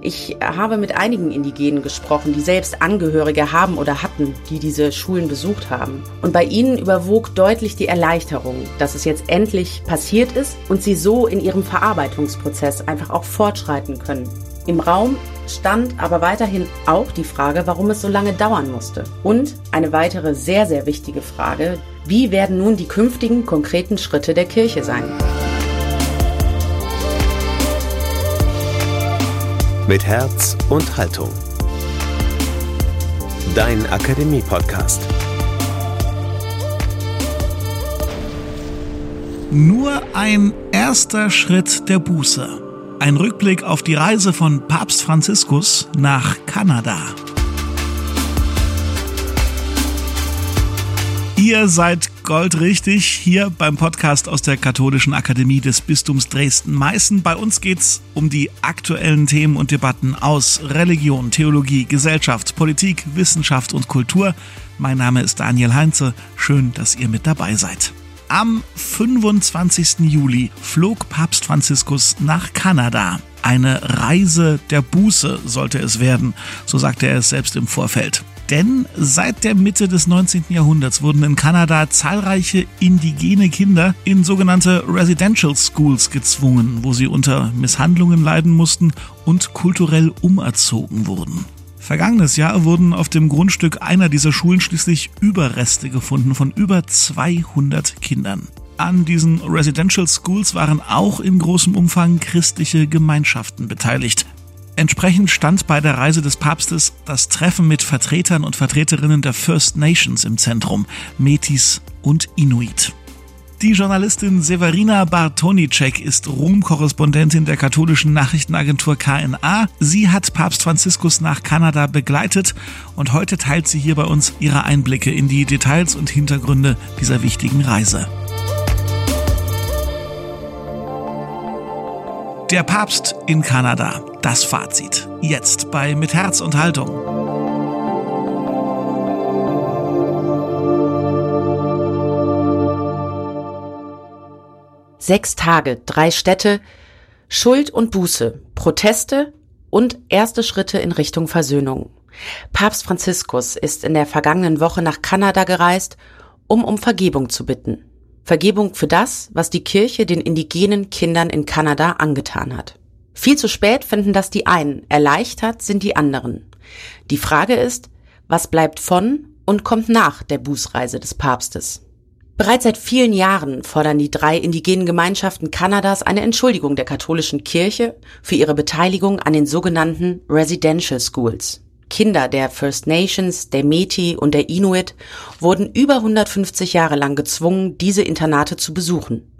Ich habe mit einigen Indigenen gesprochen, die selbst Angehörige haben oder hatten, die diese Schulen besucht haben. Und bei ihnen überwog deutlich die Erleichterung, dass es jetzt endlich passiert ist und sie so in ihrem Verarbeitungsprozess einfach auch fortschreiten können. Im Raum stand aber weiterhin auch die Frage, warum es so lange dauern musste. Und eine weitere sehr, sehr wichtige Frage, wie werden nun die künftigen konkreten Schritte der Kirche sein? Mit Herz und Haltung. Dein Akademie-Podcast. Nur ein erster Schritt der Buße. Ein Rückblick auf die Reise von Papst Franziskus nach Kanada. Ihr seid goldrichtig hier beim Podcast aus der Katholischen Akademie des Bistums Dresden-Meißen. Bei uns geht's um die aktuellen Themen und Debatten aus Religion, Theologie, Gesellschaft, Politik, Wissenschaft und Kultur. Mein Name ist Daniel Heinze. Schön, dass ihr mit dabei seid. Am 25. Juli flog Papst Franziskus nach Kanada. Eine Reise der Buße sollte es werden, so sagte er es selbst im Vorfeld. Denn seit der Mitte des 19. Jahrhunderts wurden in Kanada zahlreiche indigene Kinder in sogenannte Residential Schools gezwungen, wo sie unter Misshandlungen leiden mussten und kulturell umerzogen wurden. Vergangenes Jahr wurden auf dem Grundstück einer dieser Schulen schließlich Überreste gefunden von über 200 Kindern. An diesen Residential Schools waren auch in großem Umfang christliche Gemeinschaften beteiligt. Entsprechend stand bei der Reise des Papstes das Treffen mit Vertretern und Vertreterinnen der First Nations im Zentrum, Metis und Inuit. Die Journalistin Severina Bartonicek ist Rom-Korrespondentin der katholischen Nachrichtenagentur KNA. Sie hat Papst Franziskus nach Kanada begleitet und heute teilt sie hier bei uns ihre Einblicke in die Details und Hintergründe dieser wichtigen Reise. Der Papst in Kanada. Das Fazit. Jetzt bei Mit Herz und Haltung. Sechs Tage, drei Städte, Schuld und Buße, Proteste und erste Schritte in Richtung Versöhnung. Papst Franziskus ist in der vergangenen Woche nach Kanada gereist, um um Vergebung zu bitten. Vergebung für das, was die Kirche den indigenen Kindern in Kanada angetan hat. Viel zu spät finden das die einen, erleichtert sind die anderen. Die Frage ist, was bleibt von und kommt nach der Bußreise des Papstes? Bereits seit vielen Jahren fordern die drei indigenen Gemeinschaften Kanadas eine Entschuldigung der katholischen Kirche für ihre Beteiligung an den sogenannten Residential Schools. Kinder der First Nations, der Metis und der Inuit wurden über 150 Jahre lang gezwungen, diese Internate zu besuchen.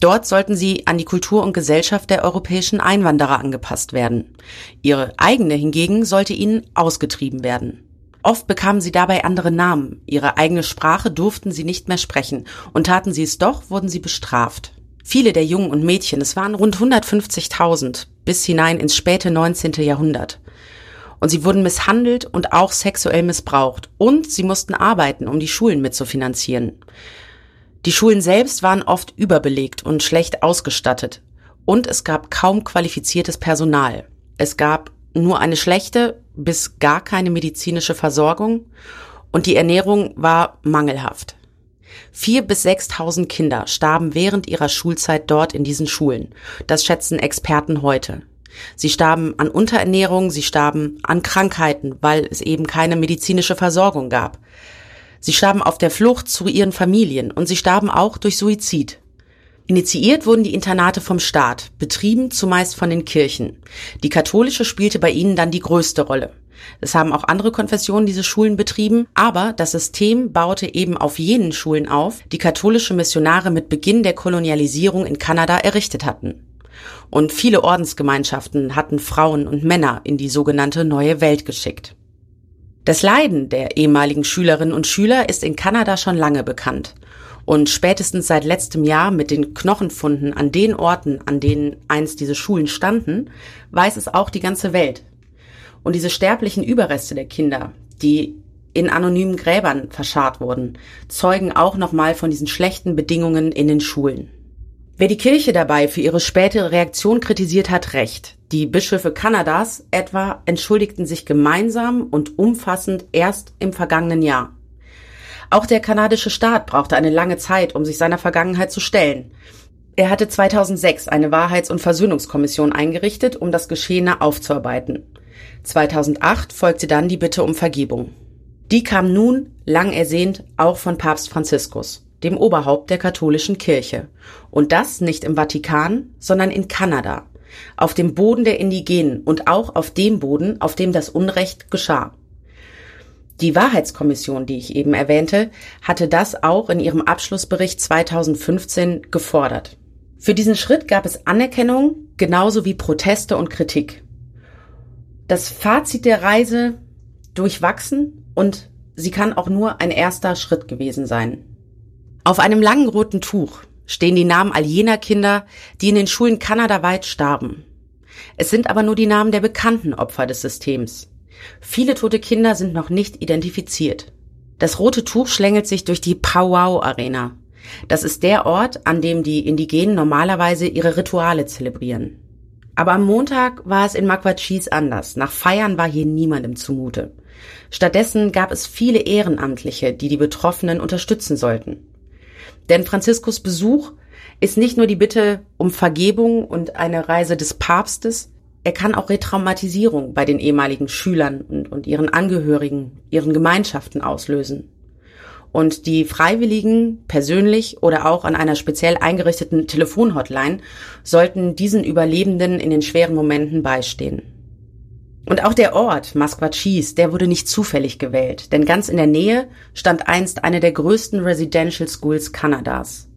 Dort sollten sie an die Kultur und Gesellschaft der europäischen Einwanderer angepasst werden. Ihre eigene hingegen sollte ihnen ausgetrieben werden. Oft bekamen sie dabei andere Namen, ihre eigene Sprache durften sie nicht mehr sprechen, und taten sie es doch, wurden sie bestraft. Viele der Jungen und Mädchen, es waren rund 150.000, bis hinein ins späte 19. Jahrhundert. Und sie wurden misshandelt und auch sexuell missbraucht. Und sie mussten arbeiten, um die Schulen mitzufinanzieren. Die Schulen selbst waren oft überbelegt und schlecht ausgestattet. Und es gab kaum qualifiziertes Personal. Es gab nur eine schlechte bis gar keine medizinische Versorgung und die Ernährung war mangelhaft. Vier bis sechstausend Kinder starben während ihrer Schulzeit dort in diesen Schulen. Das schätzen Experten heute. Sie starben an Unterernährung, sie starben an Krankheiten, weil es eben keine medizinische Versorgung gab. Sie starben auf der Flucht zu ihren Familien und sie starben auch durch Suizid. Initiiert wurden die Internate vom Staat, betrieben zumeist von den Kirchen. Die katholische spielte bei ihnen dann die größte Rolle. Es haben auch andere Konfessionen diese Schulen betrieben, aber das System baute eben auf jenen Schulen auf, die katholische Missionare mit Beginn der Kolonialisierung in Kanada errichtet hatten. Und viele Ordensgemeinschaften hatten Frauen und Männer in die sogenannte neue Welt geschickt. Das Leiden der ehemaligen Schülerinnen und Schüler ist in Kanada schon lange bekannt. Und spätestens seit letztem Jahr mit den Knochenfunden an den Orten, an denen einst diese Schulen standen, weiß es auch die ganze Welt. Und diese sterblichen Überreste der Kinder, die in anonymen Gräbern verscharrt wurden, zeugen auch nochmal von diesen schlechten Bedingungen in den Schulen. Wer die Kirche dabei für ihre spätere Reaktion kritisiert hat, recht. Die Bischöfe Kanadas etwa entschuldigten sich gemeinsam und umfassend erst im vergangenen Jahr. Auch der kanadische Staat brauchte eine lange Zeit, um sich seiner Vergangenheit zu stellen. Er hatte 2006 eine Wahrheits- und Versöhnungskommission eingerichtet, um das Geschehene aufzuarbeiten. 2008 folgte dann die Bitte um Vergebung. Die kam nun, lang ersehnt, auch von Papst Franziskus, dem Oberhaupt der katholischen Kirche. Und das nicht im Vatikan, sondern in Kanada, auf dem Boden der Indigenen und auch auf dem Boden, auf dem das Unrecht geschah. Die Wahrheitskommission, die ich eben erwähnte, hatte das auch in ihrem Abschlussbericht 2015 gefordert. Für diesen Schritt gab es Anerkennung genauso wie Proteste und Kritik. Das Fazit der Reise durchwachsen und sie kann auch nur ein erster Schritt gewesen sein. Auf einem langen roten Tuch stehen die Namen all jener Kinder, die in den Schulen kanadaweit starben. Es sind aber nur die Namen der bekannten Opfer des Systems. Viele tote Kinder sind noch nicht identifiziert. Das rote Tuch schlängelt sich durch die Powwow Arena. Das ist der Ort, an dem die Indigenen normalerweise ihre Rituale zelebrieren. Aber am Montag war es in Makwachis anders. Nach Feiern war hier niemandem zumute. Stattdessen gab es viele Ehrenamtliche, die die Betroffenen unterstützen sollten. Denn Franziskus Besuch ist nicht nur die Bitte um Vergebung und eine Reise des Papstes, er kann auch Retraumatisierung bei den ehemaligen Schülern und, und ihren Angehörigen, ihren Gemeinschaften auslösen. Und die Freiwilligen persönlich oder auch an einer speziell eingerichteten Telefonhotline sollten diesen Überlebenden in den schweren Momenten beistehen. Und auch der Ort, Masquachis, der wurde nicht zufällig gewählt, denn ganz in der Nähe stand einst eine der größten Residential Schools Kanadas.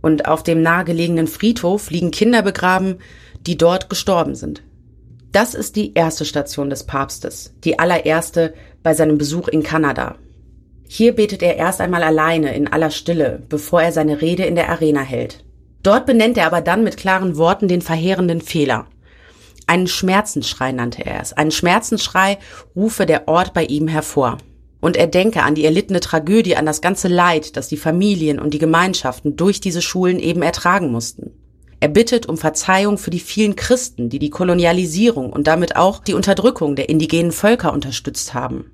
Und auf dem nahegelegenen Friedhof liegen Kinder begraben, die dort gestorben sind. Das ist die erste Station des Papstes, die allererste bei seinem Besuch in Kanada. Hier betet er erst einmal alleine in aller Stille, bevor er seine Rede in der Arena hält. Dort benennt er aber dann mit klaren Worten den verheerenden Fehler. Einen Schmerzensschrei nannte er es. Einen Schmerzensschrei rufe der Ort bei ihm hervor. Und er denke an die erlittene Tragödie, an das ganze Leid, das die Familien und die Gemeinschaften durch diese Schulen eben ertragen mussten. Er bittet um Verzeihung für die vielen Christen, die die Kolonialisierung und damit auch die Unterdrückung der indigenen Völker unterstützt haben.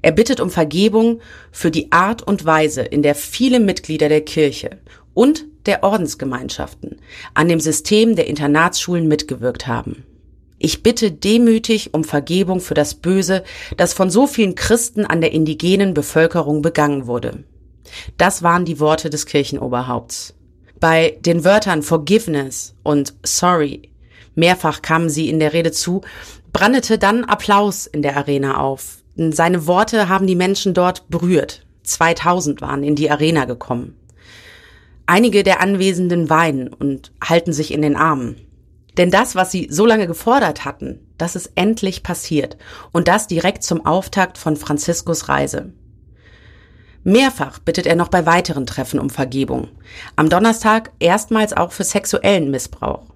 Er bittet um Vergebung für die Art und Weise, in der viele Mitglieder der Kirche und der Ordensgemeinschaften an dem System der Internatsschulen mitgewirkt haben. Ich bitte demütig um Vergebung für das Böse, das von so vielen Christen an der indigenen Bevölkerung begangen wurde. Das waren die Worte des Kirchenoberhaupts. Bei den Wörtern Forgiveness und Sorry, mehrfach kamen sie in der Rede zu, brandete dann Applaus in der Arena auf. Seine Worte haben die Menschen dort berührt. 2000 waren in die Arena gekommen. Einige der Anwesenden weinen und halten sich in den Armen. Denn das, was sie so lange gefordert hatten, das ist endlich passiert. Und das direkt zum Auftakt von Franziskus Reise. Mehrfach bittet er noch bei weiteren Treffen um Vergebung. Am Donnerstag erstmals auch für sexuellen Missbrauch.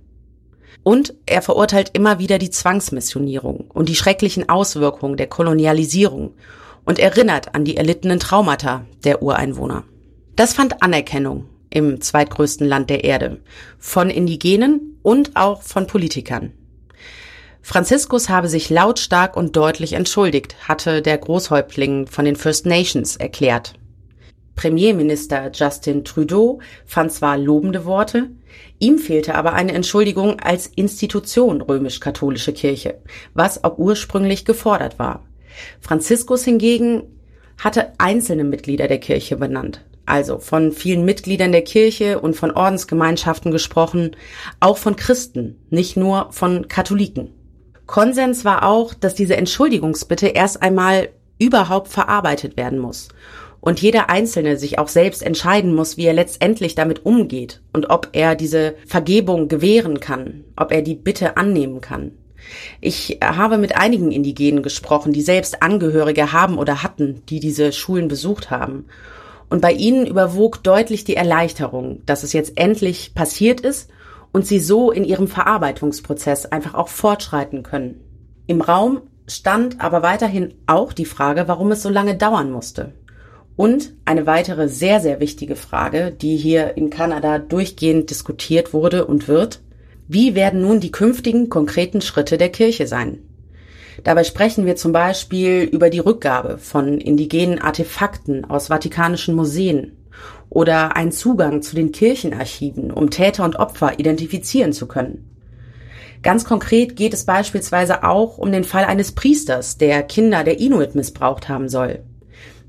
Und er verurteilt immer wieder die Zwangsmissionierung und die schrecklichen Auswirkungen der Kolonialisierung und erinnert an die erlittenen Traumata der Ureinwohner. Das fand Anerkennung im zweitgrößten Land der Erde, von Indigenen und auch von Politikern. Franziskus habe sich lautstark und deutlich entschuldigt, hatte der Großhäuptling von den First Nations erklärt. Premierminister Justin Trudeau fand zwar lobende Worte, ihm fehlte aber eine Entschuldigung als Institution römisch-katholische Kirche, was auch ursprünglich gefordert war. Franziskus hingegen hatte einzelne Mitglieder der Kirche benannt, also von vielen Mitgliedern der Kirche und von Ordensgemeinschaften gesprochen, auch von Christen, nicht nur von Katholiken. Konsens war auch, dass diese Entschuldigungsbitte erst einmal überhaupt verarbeitet werden muss und jeder Einzelne sich auch selbst entscheiden muss, wie er letztendlich damit umgeht und ob er diese Vergebung gewähren kann, ob er die Bitte annehmen kann. Ich habe mit einigen Indigenen gesprochen, die selbst Angehörige haben oder hatten, die diese Schulen besucht haben. Und bei ihnen überwog deutlich die Erleichterung, dass es jetzt endlich passiert ist und sie so in ihrem Verarbeitungsprozess einfach auch fortschreiten können. Im Raum stand aber weiterhin auch die Frage, warum es so lange dauern musste. Und eine weitere sehr, sehr wichtige Frage, die hier in Kanada durchgehend diskutiert wurde und wird, Wie werden nun die künftigen konkreten Schritte der Kirche sein? Dabei sprechen wir zum Beispiel über die Rückgabe von indigenen Artefakten aus vatikanischen Museen oder einen Zugang zu den Kirchenarchiven, um Täter und Opfer identifizieren zu können. Ganz konkret geht es beispielsweise auch um den Fall eines Priesters, der Kinder der Inuit missbraucht haben soll.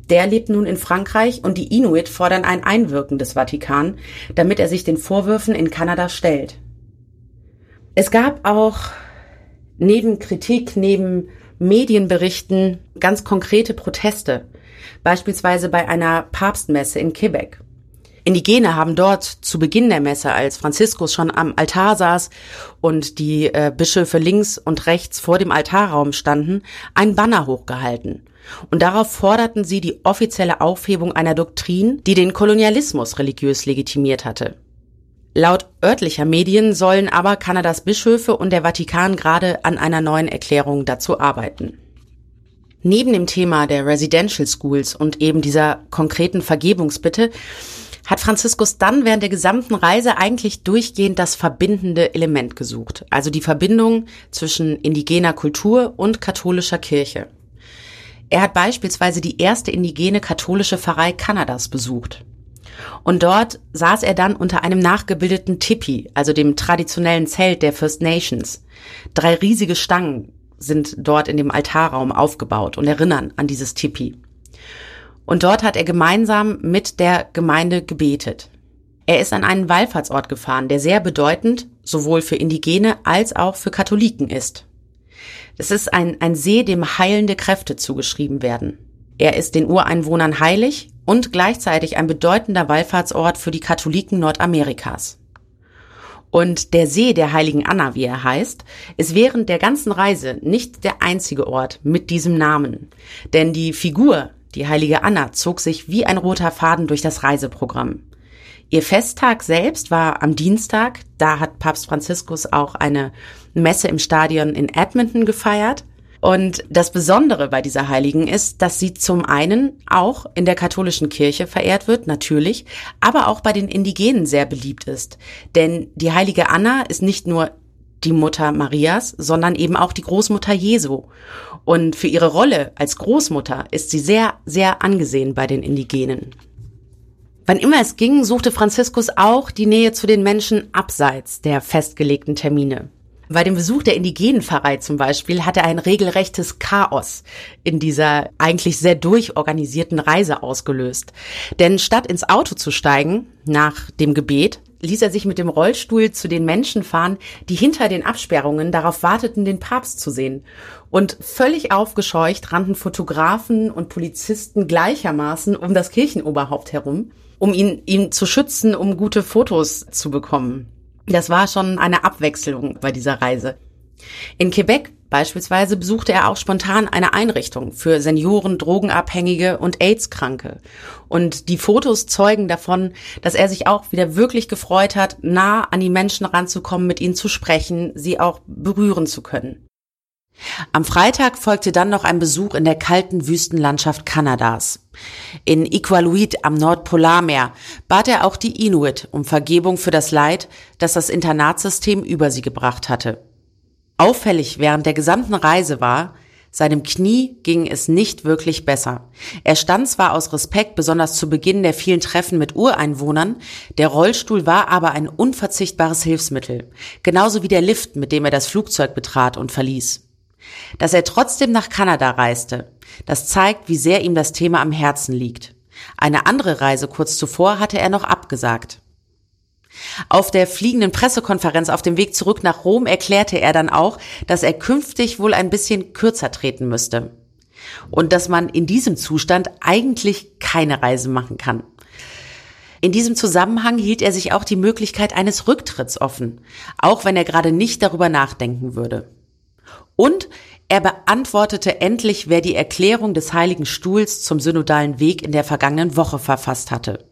Der lebt nun in Frankreich und die Inuit fordern ein Einwirken des Vatikan, damit er sich den Vorwürfen in Kanada stellt. Es gab auch neben Kritik, neben Medienberichten ganz konkrete Proteste, beispielsweise bei einer Papstmesse in Quebec. Indigene haben dort zu Beginn der Messe, als Franziskus schon am Altar saß und die äh, Bischöfe links und rechts vor dem Altarraum standen, ein Banner hochgehalten. Und darauf forderten sie die offizielle Aufhebung einer Doktrin, die den Kolonialismus religiös legitimiert hatte. Laut örtlicher Medien sollen aber Kanadas Bischöfe und der Vatikan gerade an einer neuen Erklärung dazu arbeiten. Neben dem Thema der Residential Schools und eben dieser konkreten Vergebungsbitte hat Franziskus dann während der gesamten Reise eigentlich durchgehend das verbindende Element gesucht, also die Verbindung zwischen indigener Kultur und katholischer Kirche. Er hat beispielsweise die erste indigene katholische Pfarrei Kanadas besucht. Und dort saß er dann unter einem nachgebildeten Tipi, also dem traditionellen Zelt der First Nations. Drei riesige Stangen sind dort in dem Altarraum aufgebaut und erinnern an dieses Tipi. Und dort hat er gemeinsam mit der Gemeinde gebetet. Er ist an einen Wallfahrtsort gefahren, der sehr bedeutend sowohl für Indigene als auch für Katholiken ist. Es ist ein, ein See, dem heilende Kräfte zugeschrieben werden. Er ist den Ureinwohnern heilig und gleichzeitig ein bedeutender Wallfahrtsort für die Katholiken Nordamerikas. Und der See der heiligen Anna, wie er heißt, ist während der ganzen Reise nicht der einzige Ort mit diesem Namen. Denn die Figur die heilige Anna zog sich wie ein roter Faden durch das Reiseprogramm. Ihr Festtag selbst war am Dienstag, da hat Papst Franziskus auch eine Messe im Stadion in Edmonton gefeiert. Und das Besondere bei dieser Heiligen ist, dass sie zum einen auch in der katholischen Kirche verehrt wird, natürlich, aber auch bei den Indigenen sehr beliebt ist. Denn die heilige Anna ist nicht nur die Mutter Marias, sondern eben auch die Großmutter Jesu. Und für ihre Rolle als Großmutter ist sie sehr, sehr angesehen bei den Indigenen. Wann immer es ging, suchte Franziskus auch die Nähe zu den Menschen abseits der festgelegten Termine. Bei dem Besuch der Indigenenpfarrei zum Beispiel hatte er ein regelrechtes Chaos in dieser eigentlich sehr durchorganisierten Reise ausgelöst. Denn statt ins Auto zu steigen, nach dem Gebet, ließ er sich mit dem Rollstuhl zu den Menschen fahren, die hinter den Absperrungen darauf warteten, den Papst zu sehen. Und völlig aufgescheucht rannten Fotografen und Polizisten gleichermaßen um das Kirchenoberhaupt herum, um ihn, ihn zu schützen, um gute Fotos zu bekommen. Das war schon eine Abwechslung bei dieser Reise. In Quebec beispielsweise besuchte er auch spontan eine Einrichtung für Senioren, Drogenabhängige und AIDS-Kranke. Und die Fotos zeugen davon, dass er sich auch wieder wirklich gefreut hat, nah an die Menschen ranzukommen, mit ihnen zu sprechen, sie auch berühren zu können. Am Freitag folgte dann noch ein Besuch in der kalten Wüstenlandschaft Kanadas. In Iqaluit am Nordpolarmeer bat er auch die Inuit um Vergebung für das Leid, das das Internatssystem über sie gebracht hatte. Auffällig während der gesamten Reise war, seinem Knie ging es nicht wirklich besser. Er stand zwar aus Respekt besonders zu Beginn der vielen Treffen mit Ureinwohnern, der Rollstuhl war aber ein unverzichtbares Hilfsmittel, genauso wie der Lift, mit dem er das Flugzeug betrat und verließ. Dass er trotzdem nach Kanada reiste, das zeigt, wie sehr ihm das Thema am Herzen liegt. Eine andere Reise kurz zuvor hatte er noch abgesagt. Auf der fliegenden Pressekonferenz auf dem Weg zurück nach Rom erklärte er dann auch, dass er künftig wohl ein bisschen kürzer treten müsste. Und dass man in diesem Zustand eigentlich keine Reise machen kann. In diesem Zusammenhang hielt er sich auch die Möglichkeit eines Rücktritts offen, auch wenn er gerade nicht darüber nachdenken würde. Und er beantwortete endlich, wer die Erklärung des Heiligen Stuhls zum synodalen Weg in der vergangenen Woche verfasst hatte.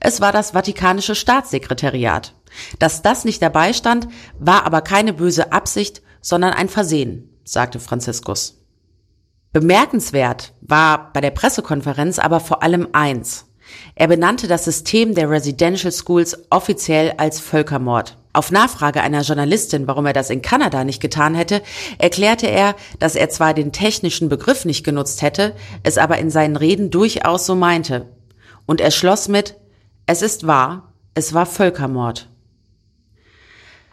Es war das Vatikanische Staatssekretariat. Dass das nicht dabei stand, war aber keine böse Absicht, sondern ein Versehen, sagte Franziskus. Bemerkenswert war bei der Pressekonferenz aber vor allem eins. Er benannte das System der Residential Schools offiziell als Völkermord. Auf Nachfrage einer Journalistin, warum er das in Kanada nicht getan hätte, erklärte er, dass er zwar den technischen Begriff nicht genutzt hätte, es aber in seinen Reden durchaus so meinte. Und er schloss mit, es ist wahr, es war Völkermord.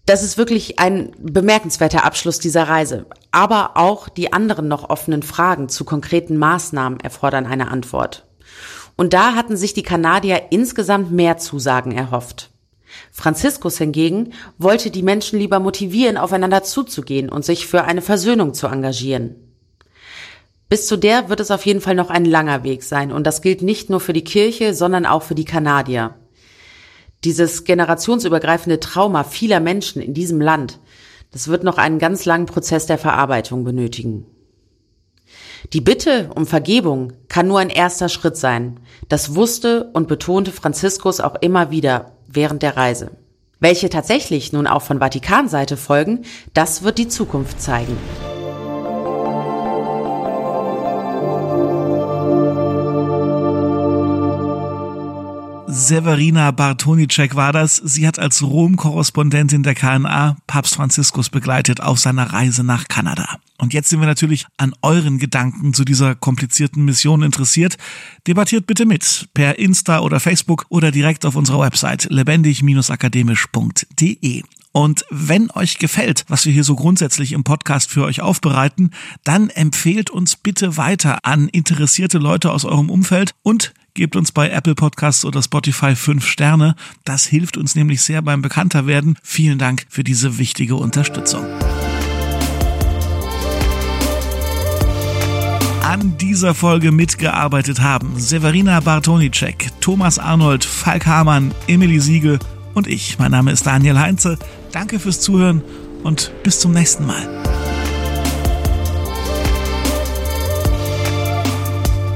Das ist wirklich ein bemerkenswerter Abschluss dieser Reise. Aber auch die anderen noch offenen Fragen zu konkreten Maßnahmen erfordern eine Antwort. Und da hatten sich die Kanadier insgesamt mehr Zusagen erhofft. Franziskus hingegen wollte die Menschen lieber motivieren, aufeinander zuzugehen und sich für eine Versöhnung zu engagieren. Bis zu der wird es auf jeden Fall noch ein langer Weg sein und das gilt nicht nur für die Kirche, sondern auch für die Kanadier. Dieses generationsübergreifende Trauma vieler Menschen in diesem Land, das wird noch einen ganz langen Prozess der Verarbeitung benötigen. Die Bitte um Vergebung kann nur ein erster Schritt sein. Das wusste und betonte Franziskus auch immer wieder während der Reise. Welche tatsächlich nun auch von Vatikanseite folgen, das wird die Zukunft zeigen. Severina Bartonicek war das. Sie hat als Rom-Korrespondentin der KNA Papst Franziskus begleitet auf seiner Reise nach Kanada. Und jetzt sind wir natürlich an euren Gedanken zu dieser komplizierten Mission interessiert. Debattiert bitte mit per Insta oder Facebook oder direkt auf unserer Website lebendig-akademisch.de. Und wenn euch gefällt, was wir hier so grundsätzlich im Podcast für euch aufbereiten, dann empfehlt uns bitte weiter an interessierte Leute aus eurem Umfeld und Gebt uns bei Apple Podcasts oder Spotify fünf Sterne. Das hilft uns nämlich sehr beim Bekannterwerden. Vielen Dank für diese wichtige Unterstützung. An dieser Folge mitgearbeitet haben Severina Bartonicek, Thomas Arnold, Falk Hamann, Emily Siegel und ich. Mein Name ist Daniel Heinze. Danke fürs Zuhören und bis zum nächsten Mal.